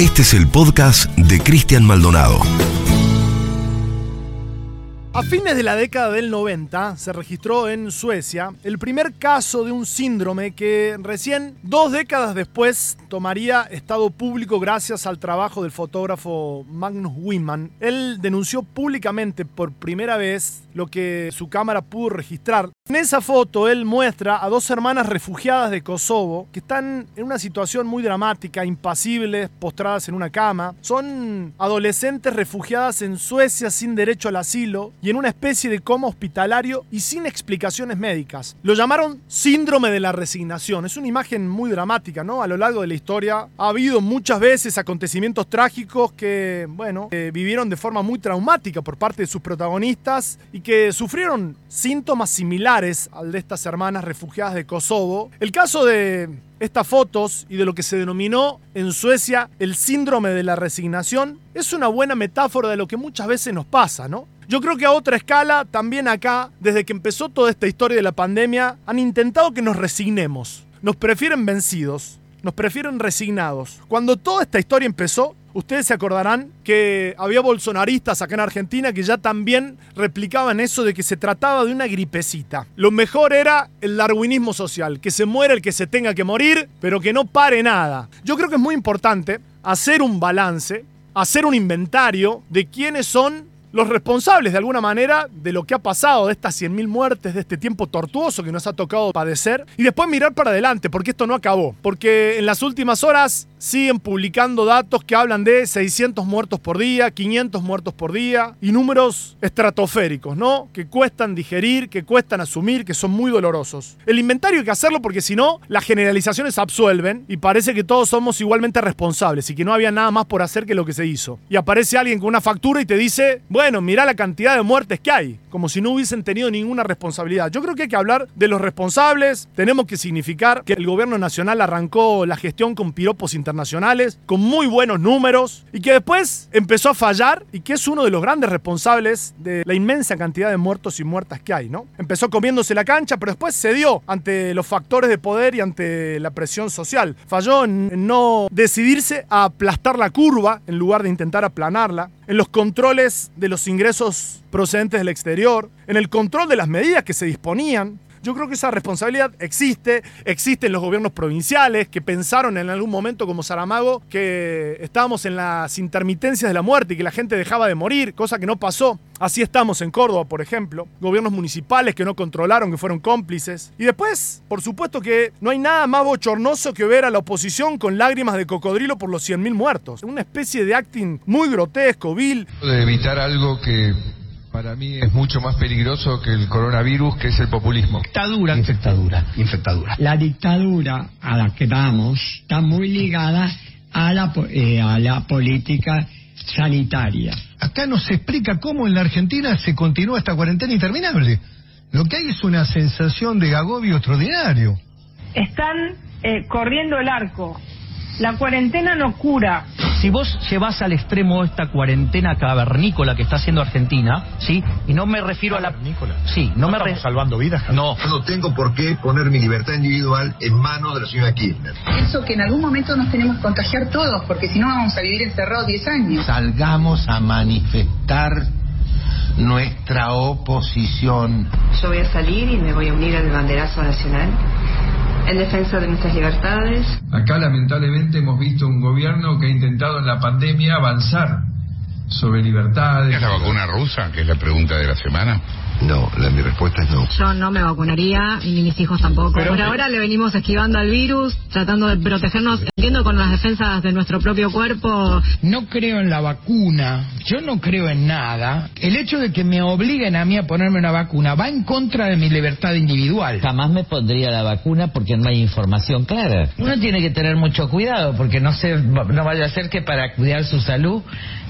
Este es el podcast de Cristian Maldonado. A fines de la década del 90 se registró en Suecia el primer caso de un síndrome que recién dos décadas después tomaría estado público gracias al trabajo del fotógrafo Magnus Wiman. Él denunció públicamente por primera vez lo que su cámara pudo registrar. En esa foto él muestra a dos hermanas refugiadas de Kosovo que están en una situación muy dramática, impasibles, postradas en una cama. Son adolescentes refugiadas en Suecia sin derecho al asilo y en una especie de coma hospitalario y sin explicaciones médicas. Lo llamaron síndrome de la resignación. Es una imagen muy dramática, ¿no? A lo largo de la historia ha habido muchas veces acontecimientos trágicos que, bueno, vivieron de forma muy traumática por parte de sus protagonistas y que sufrieron síntomas similares al de estas hermanas refugiadas de Kosovo. El caso de estas fotos y de lo que se denominó en Suecia el síndrome de la resignación es una buena metáfora de lo que muchas veces nos pasa, ¿no? Yo creo que a otra escala, también acá, desde que empezó toda esta historia de la pandemia, han intentado que nos resignemos. Nos prefieren vencidos, nos prefieren resignados. Cuando toda esta historia empezó, Ustedes se acordarán que había bolsonaristas acá en Argentina que ya también replicaban eso de que se trataba de una gripecita. Lo mejor era el darwinismo social, que se muera el que se tenga que morir, pero que no pare nada. Yo creo que es muy importante hacer un balance, hacer un inventario de quiénes son los responsables de alguna manera de lo que ha pasado, de estas 100.000 muertes, de este tiempo tortuoso que nos ha tocado padecer, y después mirar para adelante, porque esto no acabó. Porque en las últimas horas siguen publicando datos que hablan de 600 muertos por día, 500 muertos por día, y números estratosféricos, ¿no? Que cuestan digerir, que cuestan asumir, que son muy dolorosos. El inventario hay que hacerlo porque si no, las generalizaciones absuelven y parece que todos somos igualmente responsables y que no había nada más por hacer que lo que se hizo. Y aparece alguien con una factura y te dice, bueno, mira la cantidad de muertes que hay, como si no hubiesen tenido ninguna responsabilidad. Yo creo que hay que hablar de los responsables, tenemos que significar que el gobierno nacional arrancó la gestión con piropos internacionales, con muy buenos números, y que después empezó a fallar y que es uno de los grandes responsables de la inmensa cantidad de muertos y muertas que hay, ¿no? Empezó comiéndose la cancha, pero después cedió ante los factores de poder y ante la presión social. Falló en no decidirse a aplastar la curva en lugar de intentar aplanarla en los controles de los ingresos procedentes del exterior, en el control de las medidas que se disponían. Yo creo que esa responsabilidad existe, existen los gobiernos provinciales que pensaron en algún momento como Saramago que estábamos en las intermitencias de la muerte y que la gente dejaba de morir, cosa que no pasó. Así estamos en Córdoba, por ejemplo. Gobiernos municipales que no controlaron, que fueron cómplices. Y después, por supuesto que no hay nada más bochornoso que ver a la oposición con lágrimas de cocodrilo por los 100.000 muertos. Una especie de acting muy grotesco, vil. De evitar algo que para mí es mucho más peligroso que el coronavirus, que es el populismo. Dictadura. Infectadura. Infectadura. La dictadura a la que vamos está muy ligada a la, eh, a la política sanitaria. Acá nos explica cómo en la Argentina se continúa esta cuarentena interminable. Lo que hay es una sensación de agobio extraordinario. Están eh, corriendo el arco. La cuarentena no cura. Si vos llevas al extremo esta cuarentena cavernícola que está haciendo Argentina, ¿sí? Y no me refiero a la... Sí, no, me estamos salvando vidas. No. Yo no tengo por qué poner mi libertad individual en manos de la señora Kirchner. Pienso que en algún momento nos tenemos que contagiar todos, porque si no vamos a vivir encerrados 10 años. Salgamos a manifestar nuestra oposición. Yo voy a salir y me voy a unir al banderazo nacional en defensa de nuestras libertades. Acá lamentablemente hemos visto un gobierno que ha intentado en la pandemia avanzar sobre libertades. ¿Es la vacuna rusa, que es la pregunta de la semana? No, la, mi respuesta es no. Yo no me vacunaría, ni mis hijos tampoco. Por ahora le venimos esquivando al virus, tratando de protegernos, entiendo con las defensas de nuestro propio cuerpo. No creo en la vacuna, yo no creo en nada. El hecho de que me obliguen a mí a ponerme una vacuna va en contra de mi libertad individual. Jamás me pondría la vacuna porque no hay información clara. Uno tiene que tener mucho cuidado porque no, se, no vaya a ser que para cuidar su salud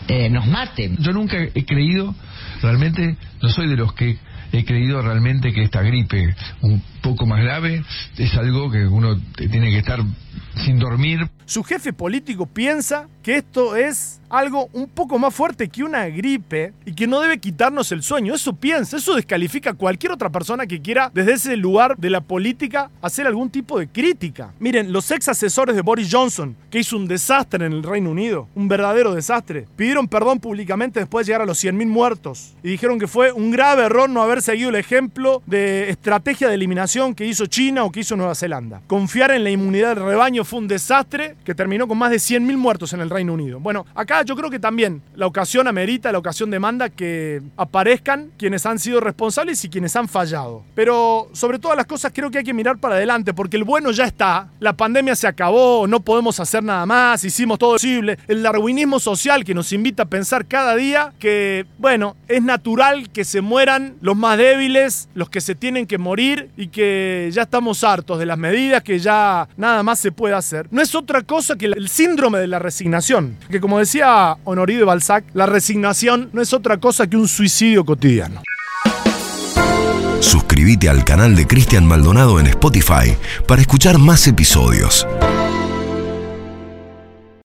eh, nos maten. Yo nunca he creído, realmente no soy de los que he creído realmente que esta gripe un poco más grave es algo que uno tiene que estar sin dormir. Su jefe político piensa que esto es algo un poco más fuerte que una gripe y que no debe quitarnos el sueño. Eso piensa, eso descalifica a cualquier otra persona que quiera desde ese lugar de la política hacer algún tipo de crítica. Miren, los ex asesores de Boris Johnson, que hizo un desastre en el Reino Unido, un verdadero desastre, pidieron perdón públicamente después de llegar a los 100.000 muertos y dijeron que fue un grave error no haber seguido el ejemplo de estrategia de eliminación que hizo China o que hizo Nueva Zelanda. Confiar en la inmunidad del rebaño fue un desastre que terminó con más de 100.000 muertos en el Reino Unido. Bueno, acá yo creo que también la ocasión amerita, la ocasión demanda que aparezcan quienes han sido responsables y quienes han fallado. Pero sobre todas las cosas creo que hay que mirar para adelante porque el bueno ya está, la pandemia se acabó, no podemos hacer nada más, hicimos todo posible. El darwinismo social que nos invita a pensar cada día que, bueno, es natural que se mueran los débiles, los que se tienen que morir y que ya estamos hartos de las medidas, que ya nada más se puede hacer. No es otra cosa que el síndrome de la resignación, que como decía Honoré de Balzac, la resignación no es otra cosa que un suicidio cotidiano. Suscríbete al canal de Cristian Maldonado en Spotify para escuchar más episodios.